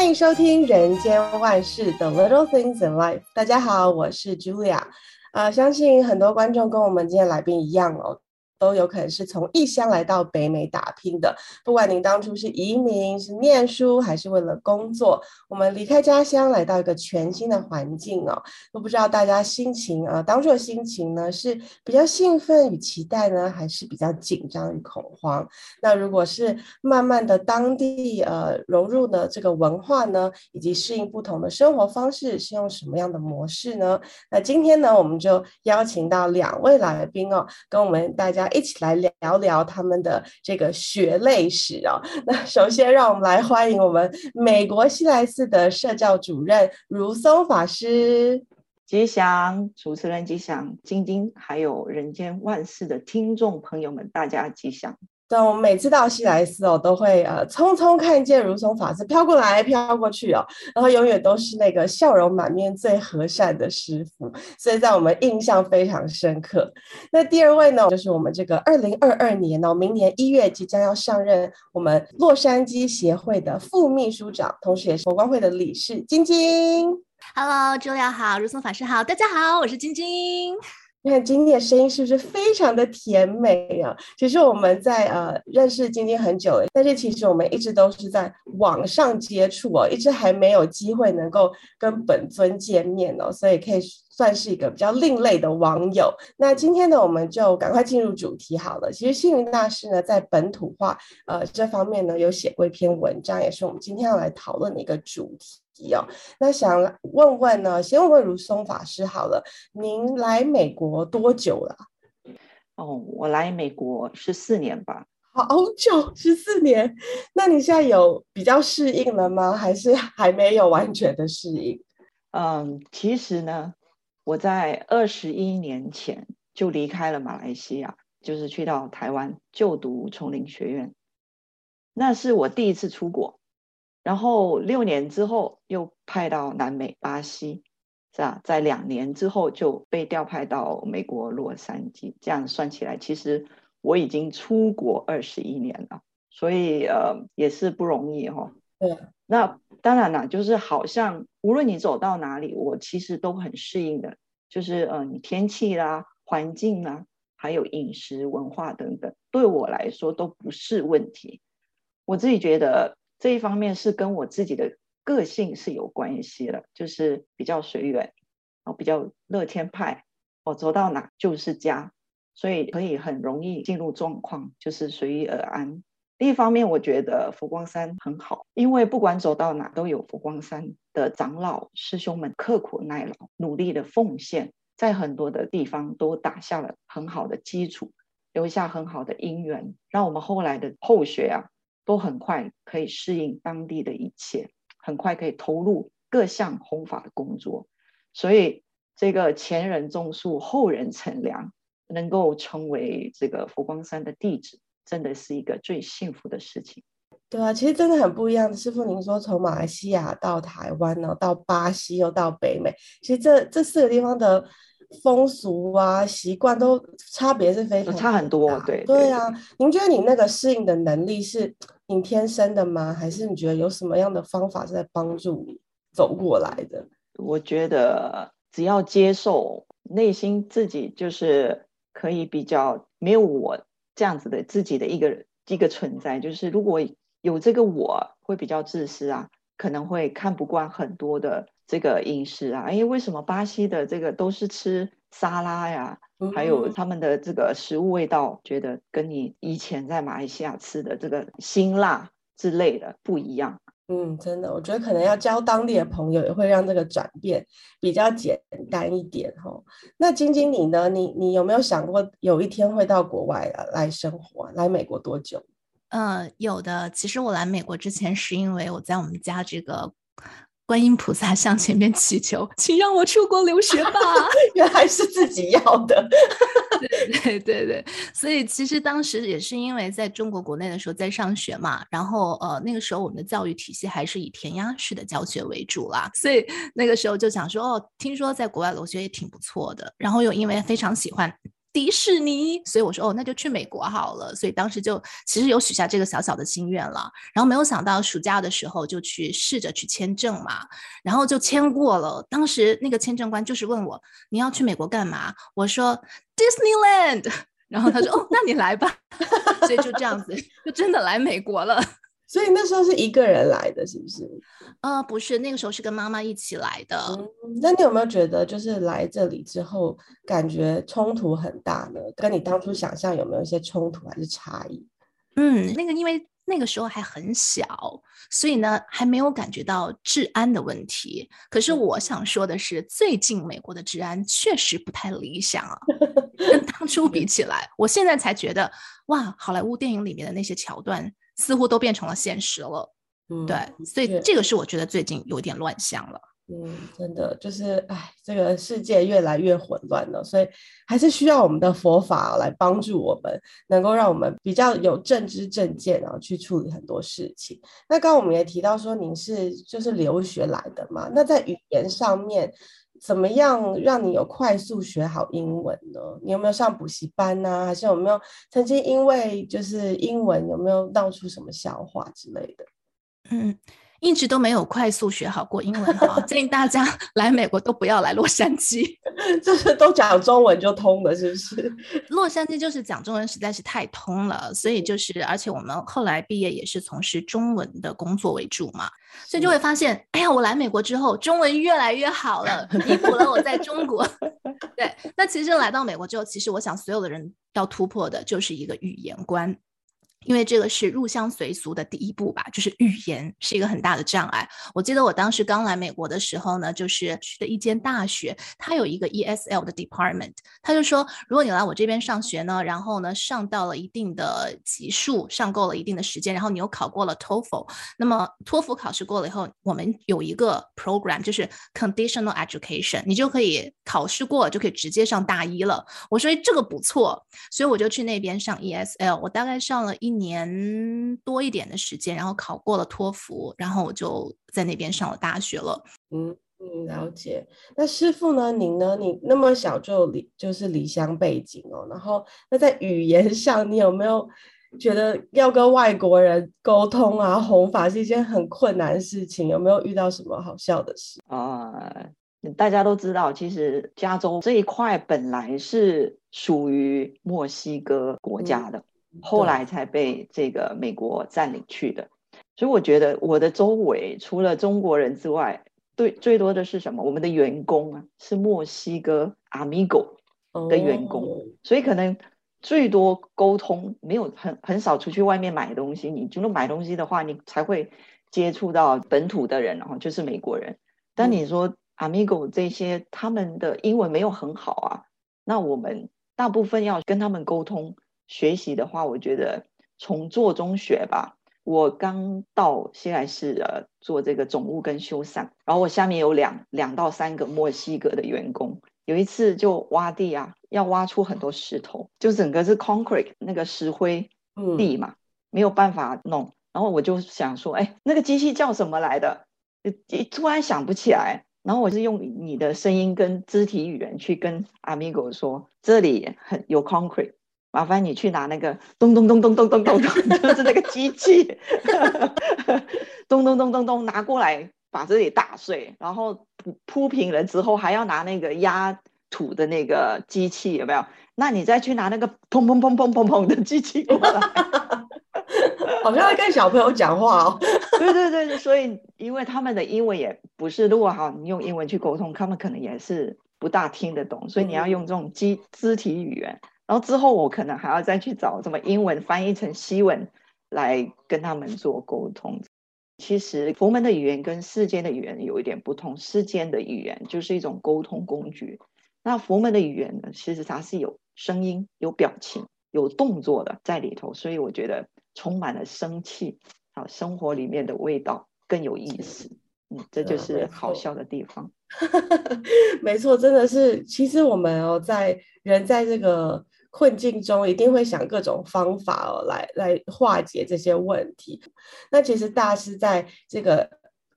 欢迎收听《人间万事 The Little Things in Life》。大家好，我是 Julia。呃，相信很多观众跟我们今天来宾一样哦。都有可能是从异乡来到北美打拼的，不管您当初是移民、是念书，还是为了工作，我们离开家乡来到一个全新的环境哦，都不知道大家心情啊，当初的心情呢，是比较兴奋与期待呢，还是比较紧张与恐慌？那如果是慢慢的当地呃融入了这个文化呢，以及适应不同的生活方式，是用什么样的模式呢？那今天呢，我们就邀请到两位来宾哦，跟我们大家。一起来聊聊他们的这个血泪史啊。那首先，让我们来欢迎我们美国西来寺的社教主任如松法师。吉祥，主持人吉祥，晶晶，还有人间万事的听众朋友们，大家吉祥。对，我每次到西来寺哦，都会呃匆匆看见如松法师飘过来飘过去哦，然后永远都是那个笑容满面、最和善的师傅，所以在我们印象非常深刻。那第二位呢，就是我们这个二零二二年哦，明年一月即将要上任我们洛杉矶协会的副秘书长，同时也是佛光会的理事，晶晶。Hello，诸位好，如松法师好，大家好，我是晶晶。你看晶晶的声音是不是非常的甜美啊？其实我们在呃认识晶晶很久了，但是其实我们一直都是在网上接触哦，一直还没有机会能够跟本尊见面哦，所以可以算是一个比较另类的网友。那今天呢，我们就赶快进入主题好了。其实星云大师呢，在本土化呃这方面呢，有写过一篇文章，也是我们今天要来讨论的一个主题。哦，那想问问呢，先问问如松法师好了，您来美国多久了？哦，我来美国十四年吧。好久，十四年。那你现在有比较适应了吗？还是还没有完全的适应？嗯，其实呢，我在二十一年前就离开了马来西亚，就是去到台湾就读丛林学院，那是我第一次出国。然后六年之后又派到南美巴西，是吧？在两年之后就被调派到美国洛杉矶。这样算起来，其实我已经出国二十一年了，所以呃也是不容易哈、哦。对，那当然啦，就是好像无论你走到哪里，我其实都很适应的，就是呃你天气啦、环境啦，还有饮食文化等等，对我来说都不是问题。我自己觉得。这一方面是跟我自己的个性是有关系的，就是比较随缘，哦，比较乐天派，我走到哪就是家，所以可以很容易进入状况，就是随遇而安。另一方面，我觉得佛光山很好，因为不管走到哪都有佛光山的长老师兄们刻苦耐劳、努力的奉献，在很多的地方都打下了很好的基础，留下很好的因缘，让我们后来的后学啊。都很快可以适应当地的一切，很快可以投入各项弘法的工作，所以这个前人种树，后人乘凉，能够成为这个佛光山的弟子，真的是一个最幸福的事情。对啊，其实真的很不一样。师傅，您说从马来西亚到台湾呢，到巴西又到北美，其实这这四个地方的。风俗啊，习惯都差别是非常差很多，对对啊。您觉得你那个适应的能力是你天生的吗？还是你觉得有什么样的方法是在帮助你走过来的？我觉得只要接受内心自己，就是可以比较没有我这样子的自己的一个一个存在。就是如果有这个我，会比较自私啊，可能会看不惯很多的。这个饮食啊，哎，为什么巴西的这个都是吃沙拉呀？嗯、还有他们的这个食物味道，觉得跟你以前在马来西亚吃的这个辛辣之类的不一样。嗯，真的，我觉得可能要交当地的朋友，也会让这个转变比较简单一点哈、哦。那晶晶你呢？你你有没有想过有一天会到国外来生活？来美国多久？嗯、呃，有的。其实我来美国之前，是因为我在我们家这个。观音菩萨向前面祈求，请让我出国留学吧。原来是自己要的。对对对对，所以其实当时也是因为在中国国内的时候在上学嘛，然后呃那个时候我们的教育体系还是以填鸭式的教学为主啦，所以那个时候就想说哦，听说在国外留学也挺不错的，然后又因为非常喜欢。迪士尼，所以我说哦，那就去美国好了。所以当时就其实有许下这个小小的心愿了。然后没有想到暑假的时候就去试着去签证嘛，然后就签过了。当时那个签证官就是问我，你要去美国干嘛？我说 Disneyland，然后他说哦，那你来吧。所以就这样子，就真的来美国了。所以那时候是一个人来的，是不是？呃，不是，那个时候是跟妈妈一起来的。嗯，那你有没有觉得，就是来这里之后，感觉冲突很大呢？跟你当初想象有没有一些冲突还是差异？嗯，那个因为那个时候还很小，所以呢还没有感觉到治安的问题。可是我想说的是，最近美国的治安确实不太理想啊，跟当初比起来，我现在才觉得，哇，好莱坞电影里面的那些桥段。似乎都变成了现实了，嗯，对，所以这个是我觉得最近有点乱象了。嗯，真的就是，哎，这个世界越来越混乱了，所以还是需要我们的佛法来帮助我们，能够让我们比较有正知正见，然后去处理很多事情。那刚刚我们也提到说，您是就是留学来的嘛？那在语言上面，怎么样让你有快速学好英文呢？你有没有上补习班呢？还是有没有曾经因为就是英文有没有闹出什么笑话之类的？嗯。一直都没有快速学好过英文哈，建议大家 来美国都不要来洛杉矶，就是都讲中文就通了，是不是？洛杉矶就是讲中文实在是太通了，所以就是，而且我们后来毕业也是从事中文的工作为主嘛，所以就会发现，哎呀，我来美国之后，中文越来越好了，弥补了我在中国。对，那其实来到美国之后，其实我想所有的人要突破的就是一个语言关。因为这个是入乡随俗的第一步吧，就是语言是一个很大的障碍。我记得我当时刚来美国的时候呢，就是去的一间大学，它有一个 ESL 的 department，他就说，如果你来我这边上学呢，然后呢上到了一定的级数，上够了一定的时间，然后你又考过了 TOEFL，那么托福考试过了以后，我们有一个 program 就是 conditional education，你就可以考试过就可以直接上大一了。我说这个不错，所以我就去那边上 ESL，我大概上了一。一年多一点的时间，然后考过了托福，然后我就在那边上了大学了。嗯嗯，了解。那师傅呢？您呢？你那么小就离就是离乡背景哦。然后那在语言上，你有没有觉得要跟外国人沟通啊，弘法是一件很困难的事情？有没有遇到什么好笑的事啊？呃，大家都知道，其实加州这一块本来是属于墨西哥国家的。嗯后来才被这个美国占领去的，所以我觉得我的周围除了中国人之外，对最多的是什么？我们的员工啊，是墨西哥 Amigo 的员工，哦、所以可能最多沟通没有很很少出去外面买东西。你如果买东西的话，你才会接触到本土的人，然后就是美国人。但你说 Amigo 这些，他们的英文没有很好啊，那我们大部分要跟他们沟通。学习的话，我觉得从做中学吧。我刚到西来市呃做这个总务跟修缮，然后我下面有两两到三个墨西哥的员工。有一次就挖地啊，要挖出很多石头，就整个是 concrete 那个石灰地嘛，没有办法弄。然后我就想说，哎，那个机器叫什么来的？突然想不起来。然后我是用你的声音跟肢体语言去跟 Amigo 说，这里很有 concrete。麻烦你去拿那个咚咚咚咚咚咚咚咚，就是那个机器，咚咚咚咚咚拿过来，把这里打碎，然后铺铺平了之后，还要拿那个压土的那个机器，有没有？那你再去拿那个砰砰砰砰砰砰的机器过来，好像在跟小朋友讲话哦。对对对，所以因为他们的英文也不是，如果哈你用英文去沟通，他们可能也是不大听得懂，所以你要用这种肢肢体语言。然后之后我可能还要再去找什么英文翻译成西文来跟他们做沟通。其实佛门的语言跟世间的语言有一点不同，世间的语言就是一种沟通工具，那佛门的语言呢，其实它是有声音、有表情、有动作的在里头，所以我觉得充满了生气啊，生活里面的味道更有意思。嗯，这就是好笑的地方。没错，真的是，其实我们哦，在人在这个。困境中一定会想各种方法哦，来来化解这些问题。那其实大师在这个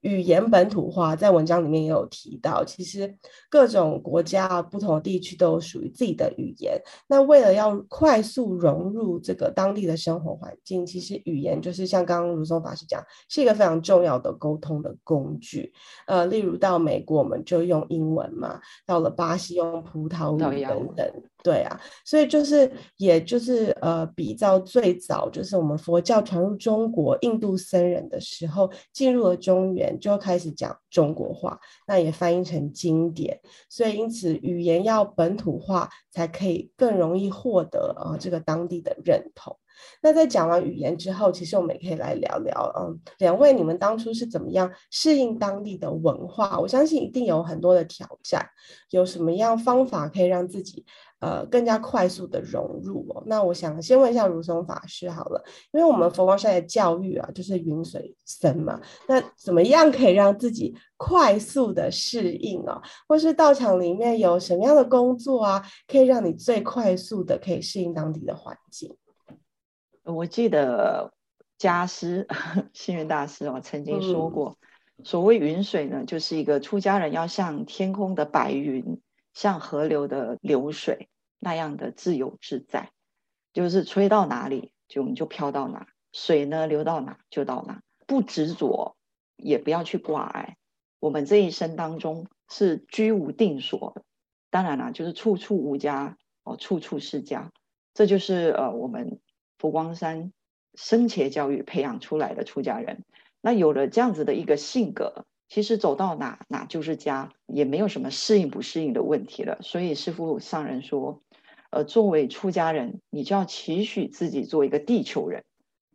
语言本土化，在文章里面也有提到，其实各种国家不同的地区都有属于自己的语言。那为了要快速融入这个当地的生活环境，其实语言就是像刚刚如松法师讲，是一个非常重要的沟通的工具。呃，例如到美国我们就用英文嘛，到了巴西用葡萄牙语等等。对啊，所以就是，也就是呃，比较最早就是我们佛教传入中国，印度僧人的时候进入了中原，就开始讲中国话，那也翻译成经典。所以因此语言要本土化，才可以更容易获得呃这个当地的认同。那在讲完语言之后，其实我们也可以来聊聊，嗯，两位你们当初是怎么样适应当地的文化？我相信一定有很多的挑战，有什么样方法可以让自己呃更加快速的融入哦？那我想先问一下如松法师好了，因为我们佛光山的教育啊，就是云水僧嘛，那怎么样可以让自己快速的适应哦？或是道场里面有什么样的工作啊，可以让你最快速的可以适应当地的环境？我记得家师 星云大师哦曾经说过，嗯、所谓云水呢，就是一个出家人要像天空的白云，像河流的流水那样的自由自在，就是吹到哪里就你就飘到哪，水呢流到哪就到哪，不执着，也不要去挂碍。我们这一生当中是居无定所，当然了，就是处处无家哦，处处是家，这就是呃我们。佛光山生前教育培养出来的出家人，那有了这样子的一个性格，其实走到哪哪就是家，也没有什么适应不适应的问题了。所以师父上人说，呃，作为出家人，你就要期许自己做一个地球人。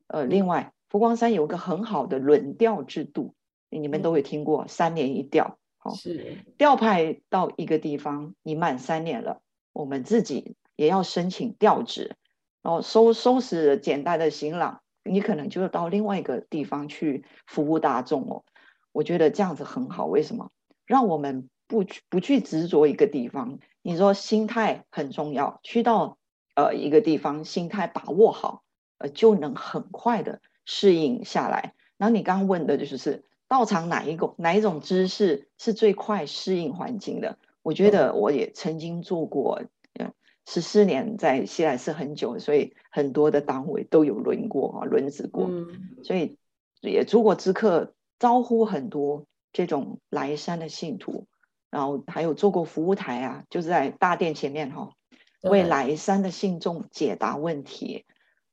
呃，另外，佛光山有个很好的轮调制度，你们都会听过，三年一调。好，是调派到一个地方，你满三年了，我们自己也要申请调职。然后，收收拾简单的行囊，你可能就到另外一个地方去服务大众哦。我觉得这样子很好，为什么？让我们不不去执着一个地方。你说心态很重要，去到呃一个地方，心态把握好，呃就能很快的适应下来。然后你刚刚问的就是是道场哪一个哪一种姿势是最快适应环境的？我觉得我也曾经做过。嗯十四年在西来寺很久，所以很多的单位都有轮过啊，轮值过，嗯、所以也做过知客，招呼很多这种来山的信徒，然后还有做过服务台啊，就是在大殿前面哈，为来山的信众解答问题。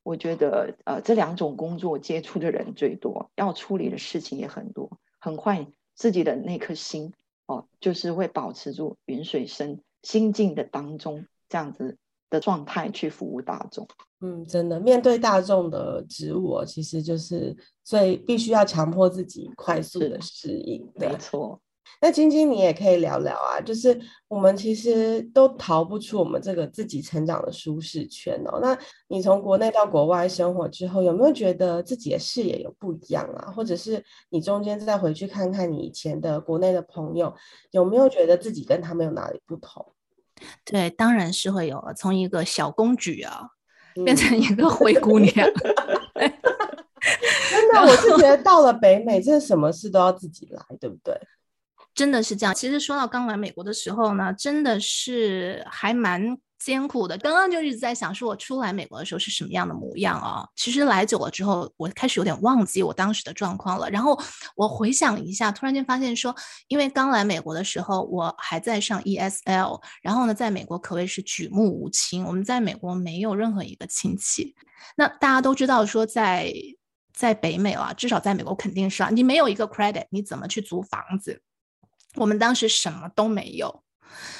我觉得呃这两种工作接触的人最多，要处理的事情也很多，很快自己的那颗心哦，就是会保持住云水深心境的当中。这样子的状态去服务大众，嗯，真的面对大众的职务，其实就是最必须要强迫自己快速的适应。没错。那晶晶，你也可以聊聊啊，就是我们其实都逃不出我们这个自己成长的舒适圈哦。那你从国内到国外生活之后，有没有觉得自己的视野有不一样啊？或者是你中间再回去看看你以前的国内的朋友，有没有觉得自己跟他们有哪里不同？对，当然是会有了。从一个小公举啊，嗯、变成一个灰姑娘。真的，我是觉得到了北美，真的什么事都要自己来，对不对？真的是这样。其实说到刚来美国的时候呢，真的是还蛮。艰苦的，刚刚就一直在想，说我出来美国的时候是什么样的模样啊？其实来久了之后，我开始有点忘记我当时的状况了。然后我回想一下，突然间发现说，因为刚来美国的时候，我还在上 ESL，然后呢，在美国可谓是举目无亲，我们在美国没有任何一个亲戚。那大家都知道说在，在在北美啊，至少在美国肯定是啊，你没有一个 credit，你怎么去租房子？我们当时什么都没有，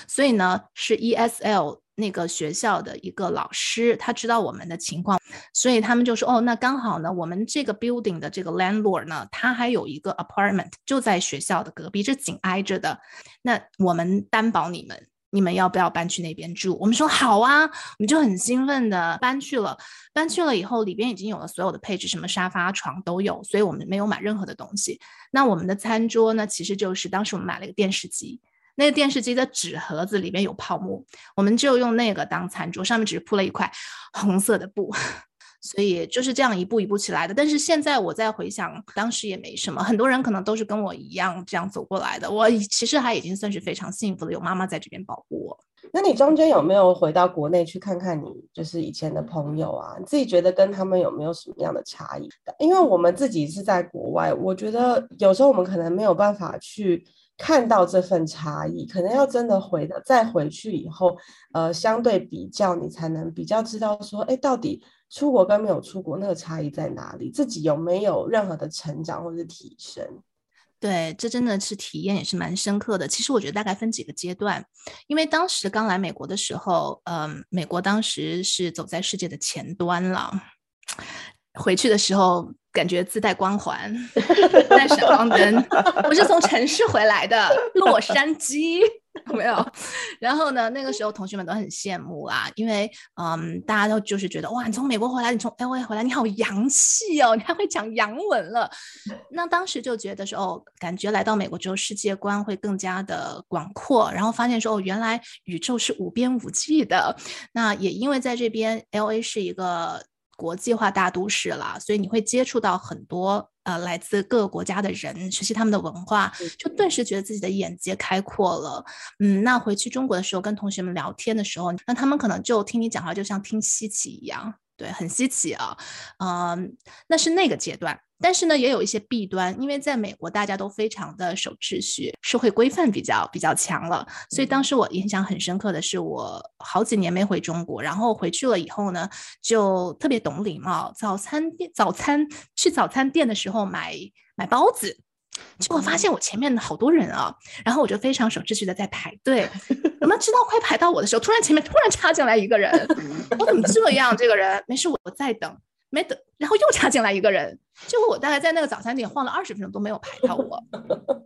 所以呢，是 ESL。那个学校的一个老师，他知道我们的情况，所以他们就说：“哦，那刚好呢，我们这个 building 的这个 landlord 呢，他还有一个 apartment 就在学校的隔壁，这紧挨着的。那我们担保你们，你们要不要搬去那边住？”我们说：“好啊！”我们就很兴奋的搬去了。搬去了以后，里边已经有了所有的配置，什么沙发、床都有，所以我们没有买任何的东西。那我们的餐桌呢，其实就是当时我们买了一个电视机。那个电视机的纸盒子里面有泡沫，我们就用那个当餐桌，上面只是铺了一块红色的布，所以就是这样一步一步起来的。但是现在我再回想，当时也没什么，很多人可能都是跟我一样这样走过来的。我其实还已经算是非常幸福的，有妈妈在这边保护我。那你中间有没有回到国内去看看你就是以前的朋友啊？你自己觉得跟他们有没有什么样的差异？因为我们自己是在国外，我觉得有时候我们可能没有办法去看到这份差异，可能要真的回的再回去以后，呃，相对比较，你才能比较知道说，哎，到底出国跟没有出国那个差异在哪里？自己有没有任何的成长或者是提升？对，这真的是体验也是蛮深刻的。其实我觉得大概分几个阶段，因为当时刚来美国的时候，嗯，美国当时是走在世界的前端了。回去的时候感觉自带光环，带闪光灯。我是从城市回来的，洛杉矶。没有，然后呢？那个时候同学们都很羡慕啊，因为嗯，大家都就是觉得哇，你从美国回来，你从 LA 回来，你好洋气哦，你还会讲洋文了。那当时就觉得说，哦，感觉来到美国之后，世界观会更加的广阔，然后发现说，哦，原来宇宙是无边无际的。那也因为在这边，LA 是一个国际化大都市了，所以你会接触到很多。呃，来自各个国家的人，学习他们的文化，就顿时觉得自己的眼界开阔了。嗯，那回去中国的时候，跟同学们聊天的时候，那他们可能就听你讲话，就像听稀奇一样。对，很稀奇啊，嗯，那是那个阶段，但是呢，也有一些弊端，因为在美国大家都非常的守秩序，社会规范比较比较强了，所以当时我印象很深刻的是，我好几年没回中国，然后回去了以后呢，就特别懂礼貌，早餐店早餐去早餐店的时候买买包子。结果发现我前面好多人啊，然后我就非常守秩序的在排队。怎么知道快排到我的时候，突然前面突然插进来一个人，我怎么这样？这个人没事，我在等，没等，然后又插进来一个人，结果我大概在那个早餐店晃了二十分钟都没有排到我，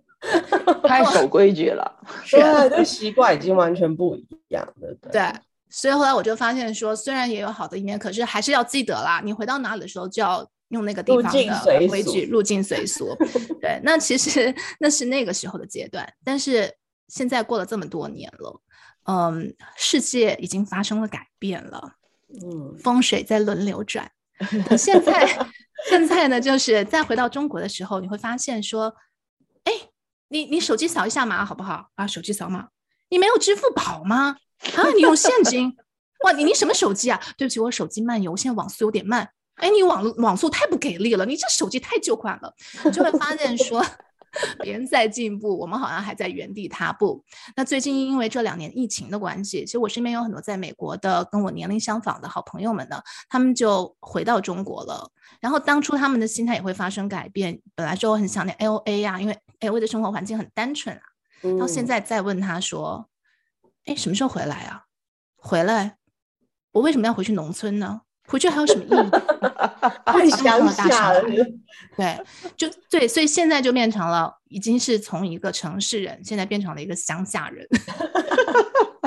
太守规矩了。是啊，这习惯已经完全不一样了。对，所以后来我就发现说，虽然也有好的一面，可是还是要记得啦，你回到哪里的时候就要。用那个地方的规矩，入境随俗。对，那其实那是那个时候的阶段，但是现在过了这么多年了，嗯，世界已经发生了改变了，嗯，风水在轮流转。现在，现在呢，就是再回到中国的时候，你会发现说，哎，你你手机扫一下码好不好？啊，手机扫码，你没有支付宝吗？啊，你用现金？哇，你你什么手机啊？对不起，我手机漫游，现在网速有点慢。哎，你网网速太不给力了，你这手机太旧款了，就会发现说别人在进步，我们好像还在原地踏步。那最近因为这两年疫情的关系，其实我身边有很多在美国的跟我年龄相仿的好朋友们呢，他们就回到中国了。然后当初他们的心态也会发生改变，本来说我很想念 LA 呀，因为 LA 的生活环境很单纯啊。到现在再问他说，哎，什么时候回来啊？回来？我为什么要回去农村呢？回去还有什么意义？太乡下了。对，就对，所以现在就变成了，已经是从一个城市人，现在变成了一个乡下人。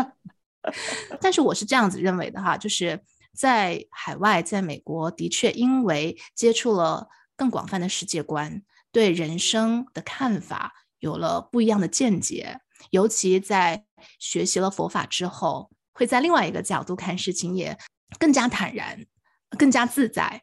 但是我是这样子认为的哈，就是在海外，在美国，的确因为接触了更广泛的世界观，对人生的看法有了不一样的见解，尤其在学习了佛法之后，会在另外一个角度看事情，也更加坦然。更加自在，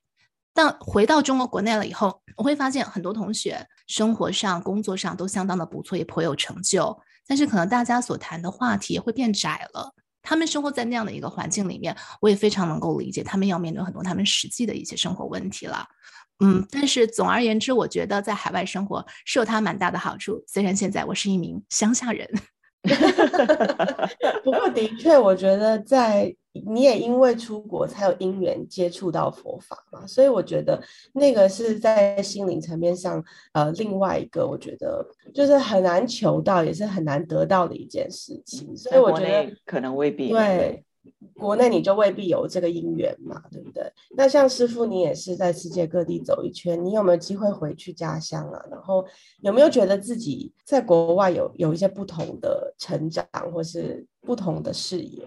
但回到中国国内了以后，我会发现很多同学生活上、工作上都相当的不错，也颇有成就。但是可能大家所谈的话题会变窄了。他们生活在那样的一个环境里面，我也非常能够理解他们要面对很多他们实际的一些生活问题了。嗯，但是总而言之，我觉得在海外生活是有它蛮大的好处。虽然现在我是一名乡下人。不过，的确，我觉得在你也因为出国才有因缘接触到佛法嘛，所以我觉得那个是在心灵层面上，呃，另外一个我觉得就是很难求到，也是很难得到的一件事情。所以我觉得可能未必对。国内你就未必有这个因缘嘛，对不对？那像师傅，你也是在世界各地走一圈，你有没有机会回去家乡啊？然后有没有觉得自己在国外有有一些不同的成长，或是不同的视野？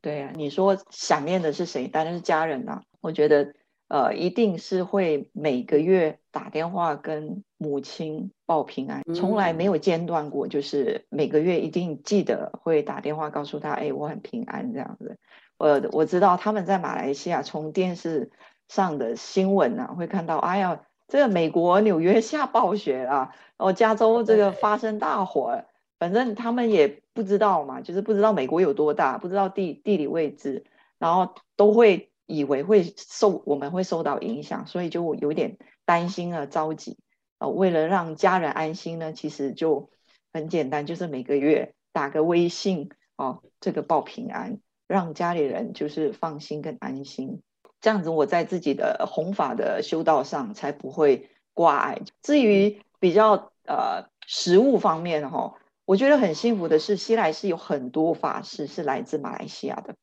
对啊，你说想念的是谁？当然是家人啊。我觉得。呃，一定是会每个月打电话跟母亲报平安，从来没有间断过，就是每个月一定记得会打电话告诉他，哎，我很平安这样子。我我知道他们在马来西亚从电视上的新闻啊，会看到，哎呀，这个美国纽约下暴雪啊，哦，加州这个发生大火，反正他们也不知道嘛，就是不知道美国有多大，不知道地地理位置，然后都会以为会受我们会受到影响，所以就有点担心啊，着急啊。为了让家人安心呢，其实就很简单，就是每个月打个微信哦，这个报平安，让家里人就是放心跟安心。这样子，我在自己的弘法的修道上才不会挂碍。至于比较呃实物方面哈，我觉得很幸福的是，西来寺有很多法师是来自马来西亚的。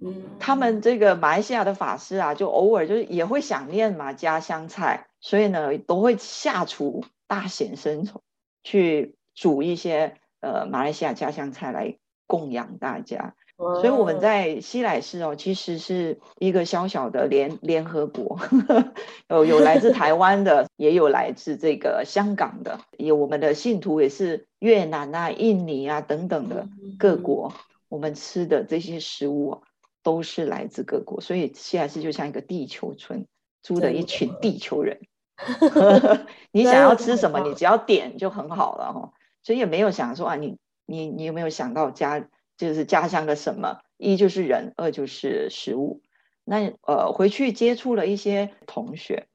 嗯，他们这个马来西亚的法师啊，就偶尔就是也会想念嘛家乡菜，所以呢都会下厨大显身手，去煮一些呃马来西亚家乡菜来供养大家。所以我们在西来市哦，其实是一个小小的联联合国，有有来自台湾的，也有来自这个香港的，有我们的信徒也是越南啊、印尼啊等等的各国。我们吃的这些食物都是来自各国，所以西来市就像一个地球村，住的一群地球人。你想要吃什么，你只要点就很好了哈。所以也没有想说啊，你你你有没有想到家？就是家乡的什么，一就是人，二就是食物。那呃，回去接触了一些同学，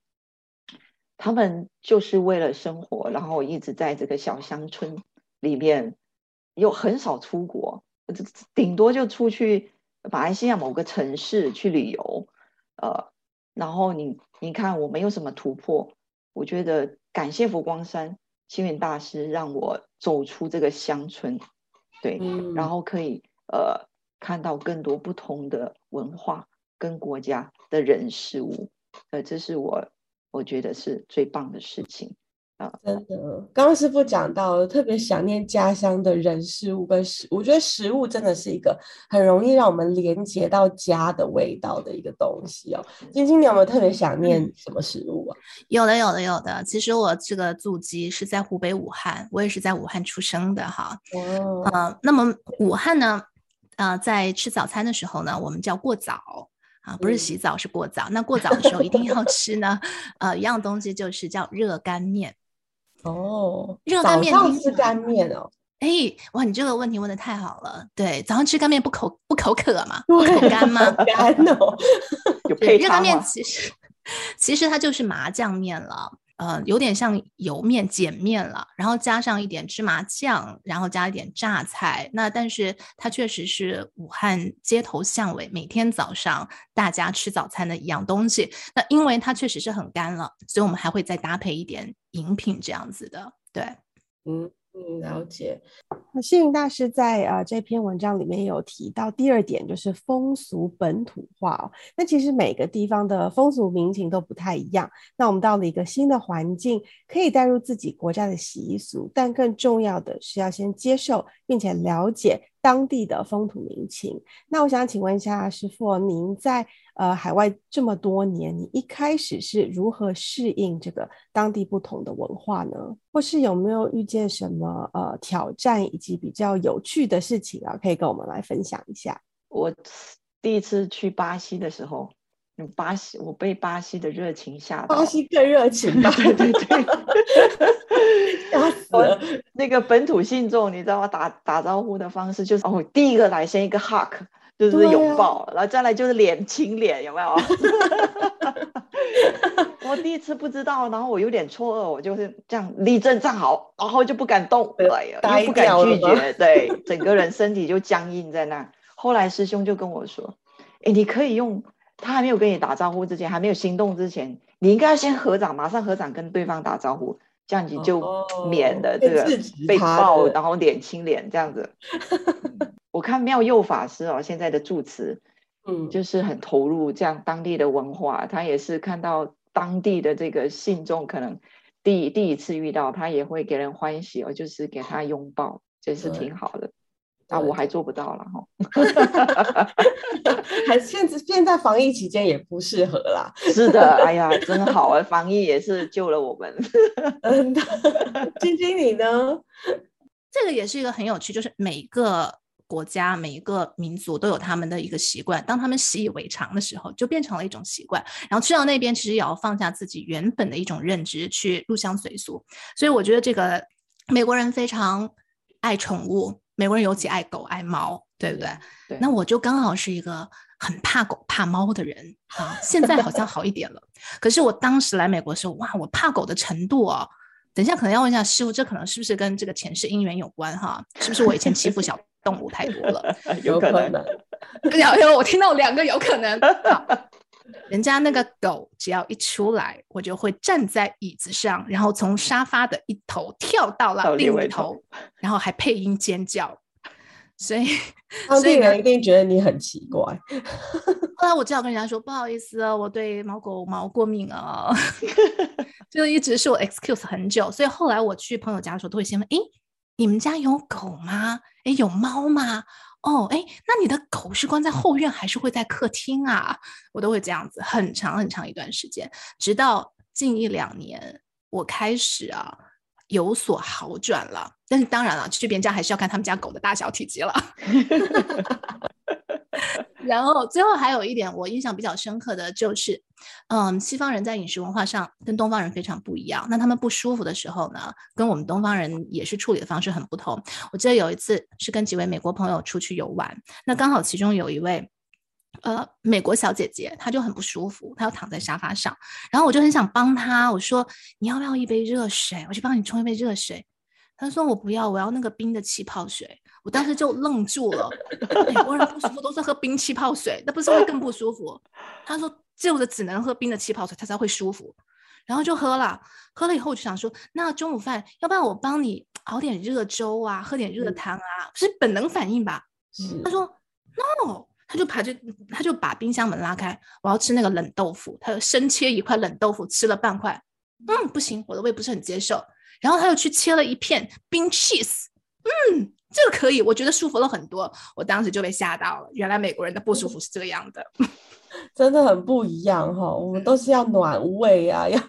他们就是为了生活，然后一直在这个小乡村里面，又很少出国，顶多就出去马来西亚某个城市去旅游。呃，然后你你看我没有什么突破，我觉得感谢佛光山星云大师让我走出这个乡村。对，嗯、然后可以呃看到更多不同的文化跟国家的人事物，呃，这是我我觉得是最棒的事情啊！真的，刚刚师傅讲到，特别想念家乡的人事物跟食，我觉得食物真的是一个很容易让我们连接到家的味道的一个东西哦。晶晶，你有没有特别想念什么食物啊？有的，有的，有的。其实我这个祖籍是在湖北武汉，我也是在武汉出生的哈。哦。呃，那么武汉呢，呃，在吃早餐的时候呢，我们叫过早啊，不是洗澡，是过早。嗯、那过早的时候一定要吃呢，呃，一样东西就是叫热干面。哦，热干面。早上吃干面哦。哎，哇，你这个问题问的太好了。对，早上吃干面不口不口渴吗？不口干吗？干哦。有配热干面其实。其实它就是麻酱面了，呃，有点像油面、碱面了，然后加上一点芝麻酱，然后加一点榨菜。那但是它确实是武汉街头巷尾每天早上大家吃早餐的一样东西。那因为它确实是很干了，所以我们还会再搭配一点饮品这样子的。对，嗯。嗯，了解。那星云大师在呃这篇文章里面有提到第二点，就是风俗本土化哦。那其实每个地方的风俗民情都不太一样。那我们到了一个新的环境，可以带入自己国家的习俗，但更重要的是要先接受并且了解当地的风土民情。那我想请问一下师傅，您在呃海外这么多年，你一开始是如何适应这个当地不同的文化呢？或是有没有遇见什么呃挑战以及比较有趣的事情啊？可以跟我们来分享一下。我第一次去巴西的时候，巴西我被巴西的热情吓到，巴西更热情吧？对对对。吓死了那个本土信众，你知道吗？打打招呼的方式就是哦，第一个来先一个 hug，就是拥抱，啊、然后再来就是脸亲脸，有没有？我第一次不知道，然后我有点错愕，我就是这样立正站好，然后就不敢动，对，又不敢拒绝，对，整个人身体就僵硬在那。后来师兄就跟我说：“哎，你可以用，他还没有跟你打招呼之前，还没有行动之前，你应该要先合掌，马上合掌跟对方打招呼。”这样子就免了这个被抱，然后脸青脸这样子。我看妙佑法师哦，现在的住持，嗯，就是很投入这样当地的文化。他也是看到当地的这个信众可能第第一次遇到，他也会给人欢喜哦，就是给他拥抱，这是挺好的。啊，我还做不到了哈，还现在现在防疫期间也不适合啦。是的，哎呀，真好啊，防疫也是救了我们。晶晶你呢？这个也是一个很有趣，就是每个国家、每一个民族都有他们的一个习惯，当他们习以为常的时候，就变成了一种习惯。然后去到那边，其实也要放下自己原本的一种认知，去入乡随俗。所以我觉得这个美国人非常爱宠物，美国人尤其爱狗爱猫，对不对？对。那我就刚好是一个很怕狗怕猫的人啊。现在好像好一点了，可是我当时来美国的时候，哇，我怕狗的程度哦。等一下可能要问一下师傅，这可能是不是跟这个前世姻缘有关哈？是不是我以前欺负小动物太多了？有可能。有 有，我听到两个有可能。人家那个狗只要一出来，我就会站在椅子上，然后从沙发的一头跳到了另一头，然后还配音尖叫。所以，当地人一定觉得你很奇怪。后来我只好跟人家说：“不好意思啊，我对猫狗毛过敏啊。”就一直是我 excuse 很久。所以后来我去朋友家的时候，都会先问：“诶，你们家有狗吗？诶，有猫吗？哦，哎，那你的狗是关在后院还是会在客厅啊？”我都会这样子，很长很长一段时间，直到近一两年，我开始啊。有所好转了，但是当然了，去别人家还是要看他们家狗的大小体积了。然后最后还有一点我印象比较深刻的就是，嗯，西方人在饮食文化上跟东方人非常不一样。那他们不舒服的时候呢，跟我们东方人也是处理的方式很不同。我记得有一次是跟几位美国朋友出去游玩，那刚好其中有一位。呃，美国小姐姐她就很不舒服，她要躺在沙发上，然后我就很想帮她，我说你要不要一杯热水？我去帮你冲一杯热水。她说我不要，我要那个冰的气泡水。我当时就愣住了，美国人不舒服都是喝冰气泡水，那不是会更不舒服？他说就只能喝冰的气泡水，他才会舒服。然后就喝了，喝了以后我就想说，那中午饭要不然我帮你熬点热粥啊，喝点热汤啊，是本能反应吧？他说 no。他就把就他就把冰箱门拉开，我要吃那个冷豆腐，他就生切一块冷豆腐，吃了半块，嗯，不行，我的胃不是很接受。然后他又去切了一片冰 cheese，嗯，这个可以，我觉得舒服了很多。我当时就被吓到了，原来美国人的不舒服是这个样的，真的很不一样哈。我们都是要暖胃啊，要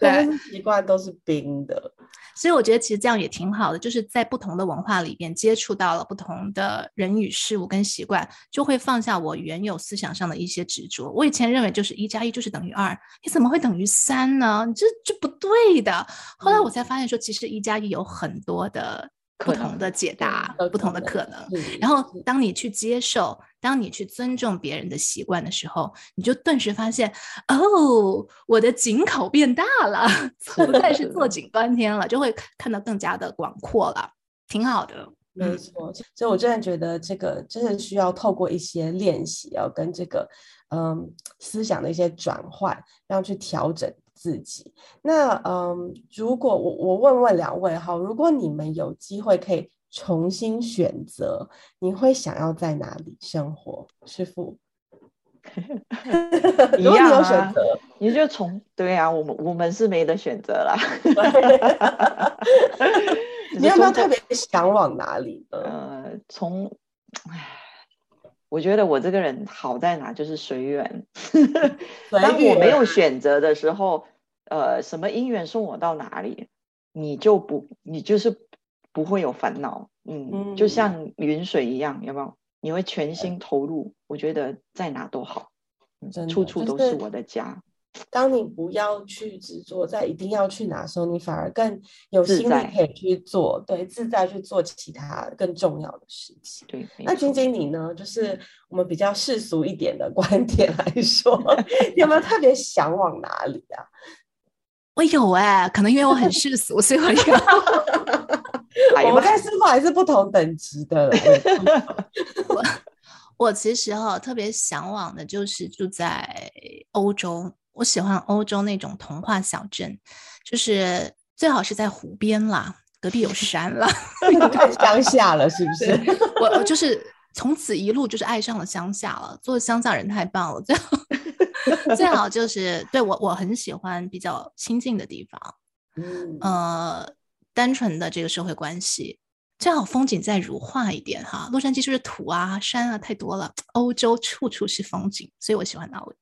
对，习惯都是冰的。所以我觉得其实这样也挺好的，就是在不同的文化里边接触到了不同的人与事物跟习惯，就会放下我原有思想上的一些执着。我以前认为就是一加一就是等于二，你怎么会等于三呢？你这这不对的。后来我才发现说，其实一加一有很多的。不同的解答，不同的可能。然后，当你去接受，当你去尊重别人的习惯的时候，你就顿时发现，哦，我的井口变大了，不再是 坐井观天了，就会看到更加的广阔了，挺好的。没错，所以我真的觉得这个真的需要透过一些练习，要跟这个嗯思想的一些转换，要去调整。自己那嗯，如果我我问问两位哈，如果你们有机会可以重新选择，你会想要在哪里生活？师傅，一样有选择，你就从对啊，我们我们是没得选择啦。你有没有特别想往哪里呢？呃，从唉，我觉得我这个人好在哪，就是随缘。当我没有选择的时候，呃，什么姻缘送我到哪里，你就不，你就是不会有烦恼。嗯，嗯，就像云水一样，有没有？你会全心投入。我觉得在哪都好，嗯，处处都是我的家。当你不要去执着在一定要去哪的时候，你反而更有心力可以去做，对，自在去做其他更重要的事情。对，那晶晶你呢？就是我们比较世俗一点的观点来说，你有没有特别想往哪里啊？我有哎、欸，可能因为我很世俗，所以我有。我们看师傅还是不同等级的。我我其实哈特别向往的就是住在欧洲。我喜欢欧洲那种童话小镇，就是最好是在湖边啦，隔壁有山啦，太乡下了，是不是？我我就是从此一路就是爱上了乡下了，做乡下人太棒了，最好 最好就是对我我很喜欢比较亲近的地方，嗯呃，单纯的这个社会关系，最好风景再如画一点哈。洛杉矶就是土啊山啊太多了，欧洲处处是风景，所以我喜欢那里。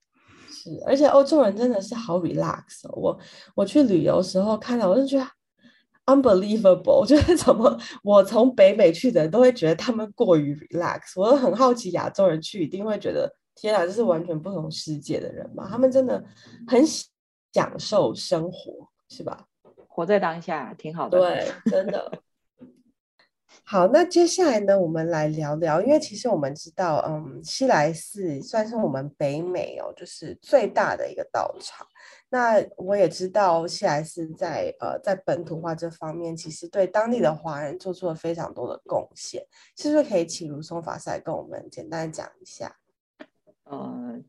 是，而且欧洲人真的是好 relax 哦。我我去旅游时候看到，我就觉得 unbelievable，我觉得怎么我从北美去的人都会觉得他们过于 relax，我都很好奇亚洲人去一定会觉得天啊，这是完全不同世界的人嘛？他们真的很享受生活，是吧？活在当下挺好的，对，真的。好，那接下来呢，我们来聊聊，因为其实我们知道，嗯，西来寺算是我们北美哦，就是最大的一个道场。那我也知道，西来寺在呃在本土化这方面，其实对当地的华人做出了非常多的贡献。是不是可以请如松法师来跟我们简单讲一下？呃，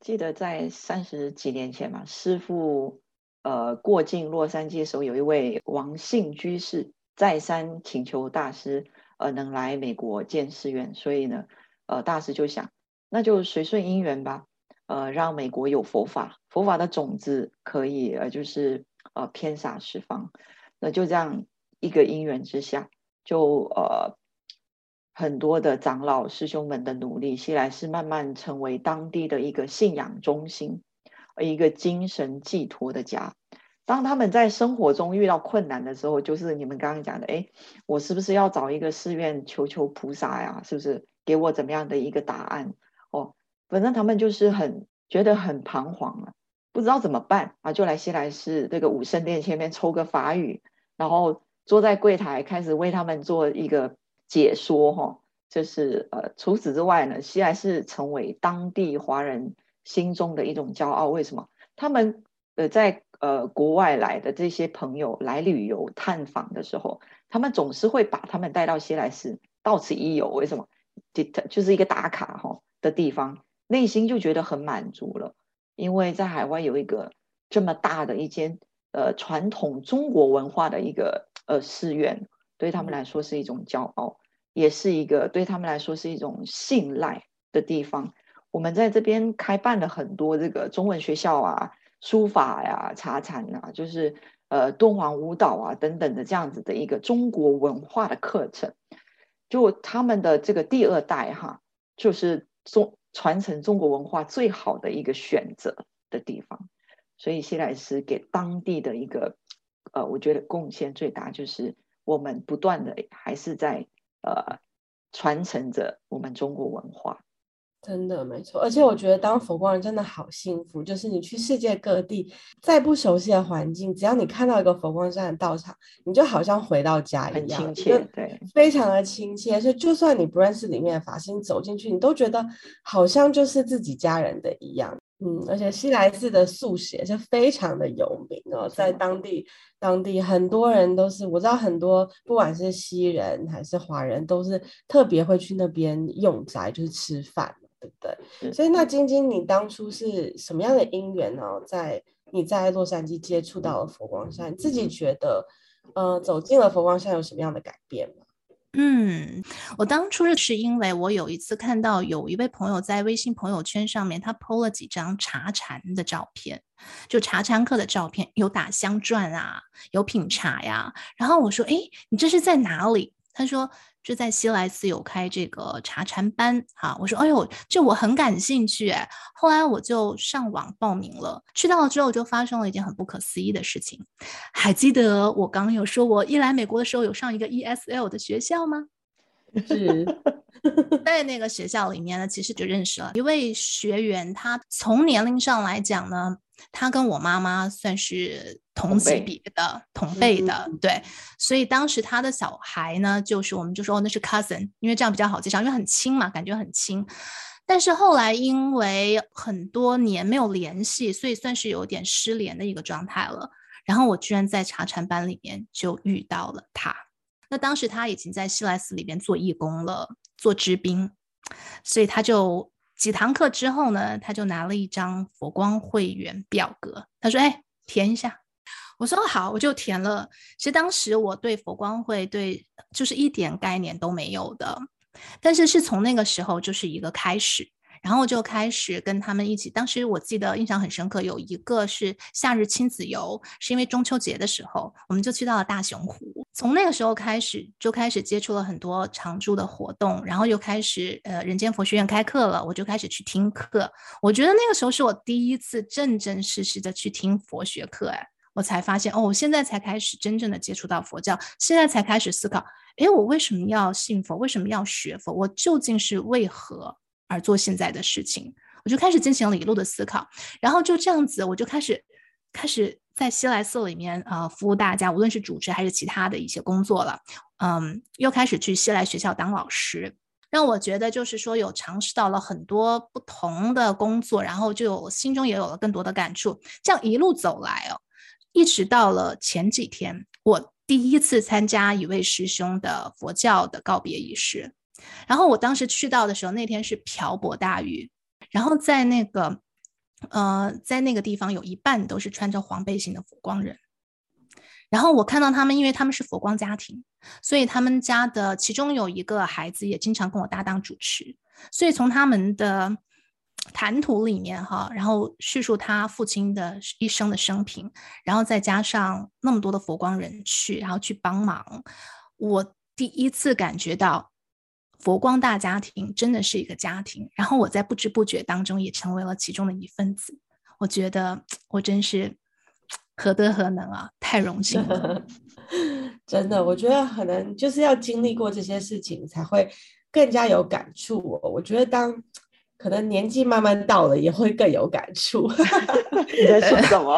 记得在三十几年前嘛，师父呃过境洛杉矶的时候，有一位王姓居士再三请求大师呃能来美国建寺院，所以呢，呃大师就想，那就随顺因缘吧。呃，让美国有佛法，佛法的种子可以呃，就是呃偏洒十方。那就这样一个因缘之下，就呃很多的长老师兄们的努力，西来寺慢慢成为当地的一个信仰中心，一个精神寄托的家。当他们在生活中遇到困难的时候，就是你们刚刚讲的，哎，我是不是要找一个寺院求求菩萨呀？是不是给我怎么样的一个答案？哦。反正他们就是很觉得很彷徨啊，不知道怎么办啊，就来西来寺这个武圣殿前面抽个法语，然后坐在柜台开始为他们做一个解说哈。就是呃，除此之外呢，西来寺成为当地华人心中的一种骄傲。为什么？他们呃在呃国外来的这些朋友来旅游探访的时候，他们总是会把他们带到西来寺，到此一游。为什么？就就是一个打卡哈的地方。内心就觉得很满足了，因为在海外有一个这么大的一间呃传统中国文化的一个呃寺院，对他们来说是一种骄傲，也是一个对他们来说是一种信赖的地方。我们在这边开办了很多这个中文学校啊、书法呀、茶禅啊，就是呃敦煌舞蹈啊等等的这样子的一个中国文化的课程。就他们的这个第二代哈，就是中。传承中国文化最好的一个选择的地方，所以西来寺给当地的一个，呃，我觉得贡献最大就是我们不断的还是在呃传承着我们中国文化。真的没错，而且我觉得当佛光人真的好幸福，就是你去世界各地，再不熟悉的环境，只要你看到一个佛光山的道场，你就好像回到家一样，很亲切，对，非常的亲切。所以就算你不认识里面的法师，你走进去，你都觉得好像就是自己家人的一样。嗯，而且西来寺的素食也是非常的有名哦，在当地，当地很多人都是，我知道很多不管是西人还是华人，都是特别会去那边用斋，就是吃饭。对不对？所以那晶晶，你当初是什么样的因缘呢？在你在洛杉矶接触到了佛光山，你自己觉得，呃，走进了佛光山有什么样的改变吗？嗯，我当初是因为我有一次看到有一位朋友在微信朋友圈上面，他 PO 了几张茶禅的照片，就茶禅课的照片，有打香篆啊，有品茶呀。然后我说：“哎，你这是在哪里？”他说。就在西来寺有开这个茶禅班，哈，我说，哎呦，这我很感兴趣，哎，后来我就上网报名了，去到了之后就发生了一件很不可思议的事情，还记得我刚刚有说我一来美国的时候有上一个 ESL 的学校吗？是，在那个学校里面呢，其实就认识了一位学员，他从年龄上来讲呢。他跟我妈妈算是同级别的同辈的，嗯，对，所以当时他的小孩呢，就是我们就说哦那是 cousin，因为这样比较好介绍，因为很亲嘛，感觉很亲。但是后来因为很多年没有联系，所以算是有点失联的一个状态了。然后我居然在茶禅班里面就遇到了他。那当时他已经在西来寺里边做义工了，做支兵，所以他就。几堂课之后呢，他就拿了一张佛光会员表格，他说：“哎，填一下。”我说：“好，我就填了。”其实当时我对佛光会对就是一点概念都没有的，但是是从那个时候就是一个开始。然后就开始跟他们一起。当时我记得印象很深刻，有一个是夏日亲子游，是因为中秋节的时候，我们就去到了大熊湖。从那个时候开始，就开始接触了很多常驻的活动，然后又开始呃，人间佛学院开课了，我就开始去听课。我觉得那个时候是我第一次正正式式的去听佛学课，哎。我才发现哦，我现在才开始真正的接触到佛教，现在才开始思考，诶，我为什么要信佛？为什么要学佛？我究竟是为何而做现在的事情？我就开始进行了一路的思考，然后就这样子，我就开始开始在西来寺里面啊、呃、服务大家，无论是主持还是其他的一些工作了，嗯，又开始去西来学校当老师。让我觉得就是说有尝试到了很多不同的工作，然后就有心中也有了更多的感触。这样一路走来哦，一直到了前几天，我第一次参加一位师兄的佛教的告别仪式。然后我当时去到的时候，那天是瓢泼大雨，然后在那个呃，在那个地方有一半都是穿着黄背心的佛光人。然后我看到他们，因为他们是佛光家庭，所以他们家的其中有一个孩子也经常跟我搭档主持，所以从他们的谈吐里面哈，然后叙述他父亲的一生的生平，然后再加上那么多的佛光人去，然后去帮忙，我第一次感觉到佛光大家庭真的是一个家庭，然后我在不知不觉当中也成为了其中的一份子，我觉得我真是。何德何能啊！太荣幸了，真的，我觉得可能就是要经历过这些事情，才会更加有感触。我觉得当可能年纪慢慢到了，也会更有感触。你在说什么？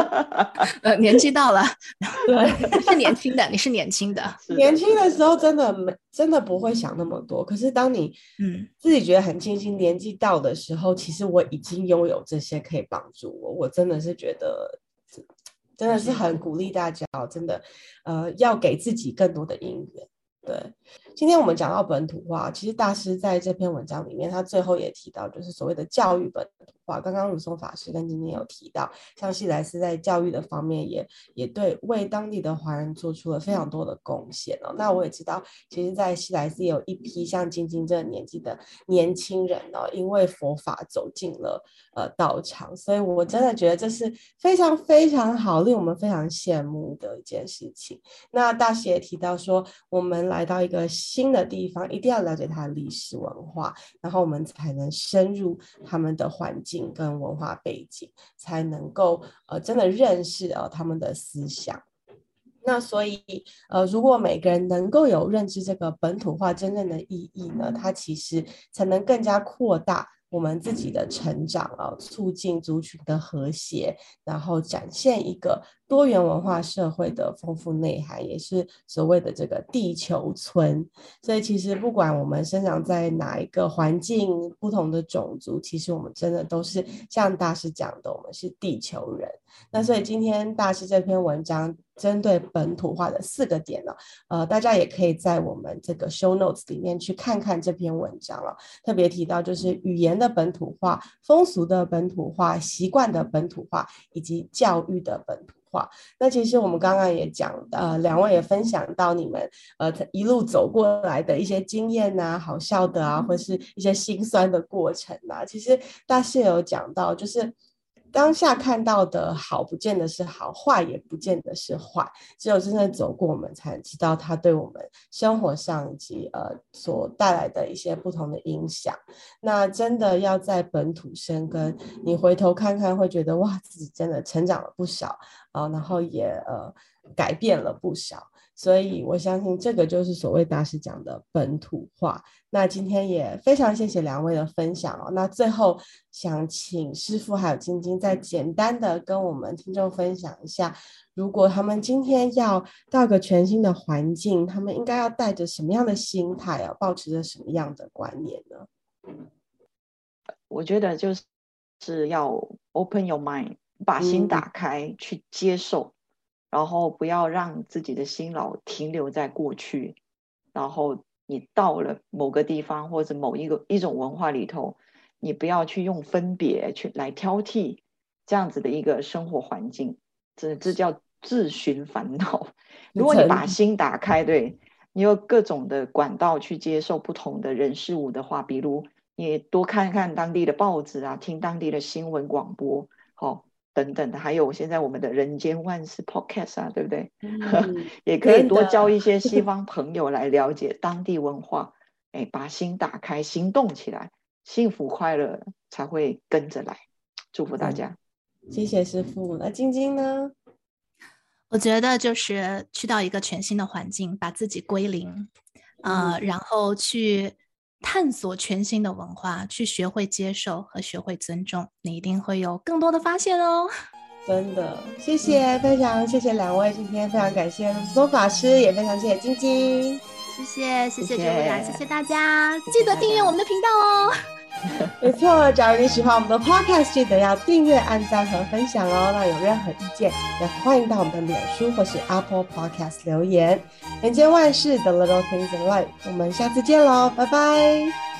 呃，年纪到了，对，是年轻的，你是年轻的。年轻的时候真的没，真的不会想那么多。可是当你嗯自己觉得很庆幸年纪到的时候，其实我已经拥有这些可以帮助我。我真的是觉得。真的是很鼓励大家，真的，呃，要给自己更多的因缘。对，今天我们讲到本土化，其实大师在这篇文章里面，他最后也提到，就是所谓的教育本土化。刚刚如松法师跟今天有提到，像西莱斯在教育的方面也，也也对为当地的华人做出了非常多的贡献哦。那我也知道，其实，在西莱斯有一批像晶晶这个年纪的年轻人哦，因为佛法走进了呃道场，所以我真的觉得这是非常非常好，令我们非常羡慕的一件事情。那大师也提到说，我们。来到一个新的地方，一定要了解它的历史文化，然后我们才能深入他们的环境跟文化背景，才能够呃真的认识呃他们的思想。那所以呃，如果每个人能够有认知这个本土化真正的意义呢，它其实才能更加扩大。我们自己的成长啊，促进族群的和谐，然后展现一个多元文化社会的丰富内涵，也是所谓的这个地球村。所以，其实不管我们生长在哪一个环境，不同的种族，其实我们真的都是像大师讲的，我们是地球人。那所以今天大师这篇文章。针对本土化的四个点呢，呃，大家也可以在我们这个 show notes 里面去看看这篇文章了。特别提到就是语言的本土化、风俗的本土化、习惯的本土化以及教育的本土化。那其实我们刚刚也讲，呃，两位也分享到你们呃一路走过来的一些经验啊，好笑的啊，或是一些心酸的过程啊。其实大师有讲到，就是。当下看到的好，不见得是好；坏也不见得是坏。只有真正走过，我们才知道它对我们生活上以及呃所带来的一些不同的影响。那真的要在本土生根，你回头看看，会觉得哇，自己真的成长了不少啊，然后也呃改变了不少。所以我相信这个就是所谓大师讲的本土化。那今天也非常谢谢两位的分享哦。那最后想请师傅还有晶晶再简单的跟我们听众分享一下，如果他们今天要到个全新的环境，他们应该要带着什么样的心态啊？保持着什么样的观念呢？我觉得就是是要 open your mind，把心打开去接受。嗯然后不要让自己的心老停留在过去，然后你到了某个地方或者某一个一种文化里头，你不要去用分别去来挑剔这样子的一个生活环境，这这叫自寻烦恼。如果你把心打开，对，你有各种的管道去接受不同的人事物的话，比如你多看看当地的报纸啊，听当地的新闻广播，好、哦。等等的，还有现在我们的人间万事 Podcast 啊，对不对？嗯、也可以多交一些西 方朋友来了解当地文化，哎，把心打开，行动起来，幸福快乐才会跟着来。祝福大家，谢谢师傅。那晶晶呢？我觉得就是去到一个全新的环境，把自己归零，呃，然后去探索全新的文化，去学会接受和学会尊重，你一定会有更多的发现哦。真的，谢谢，非常谢谢两位，今天非常感谢苏东法师，也非常谢谢晶晶，谢谢，谢谢 Julia，谢谢大家，记得订阅我们的频道哦。没错，假如你喜欢我们的 podcast，记得要订阅、按赞和分享哦。那有任何意见，也欢迎到我们的脸书或是 Apple Podcast 留言。人间万事，The Little Things in Life，我们下次见喽，拜拜。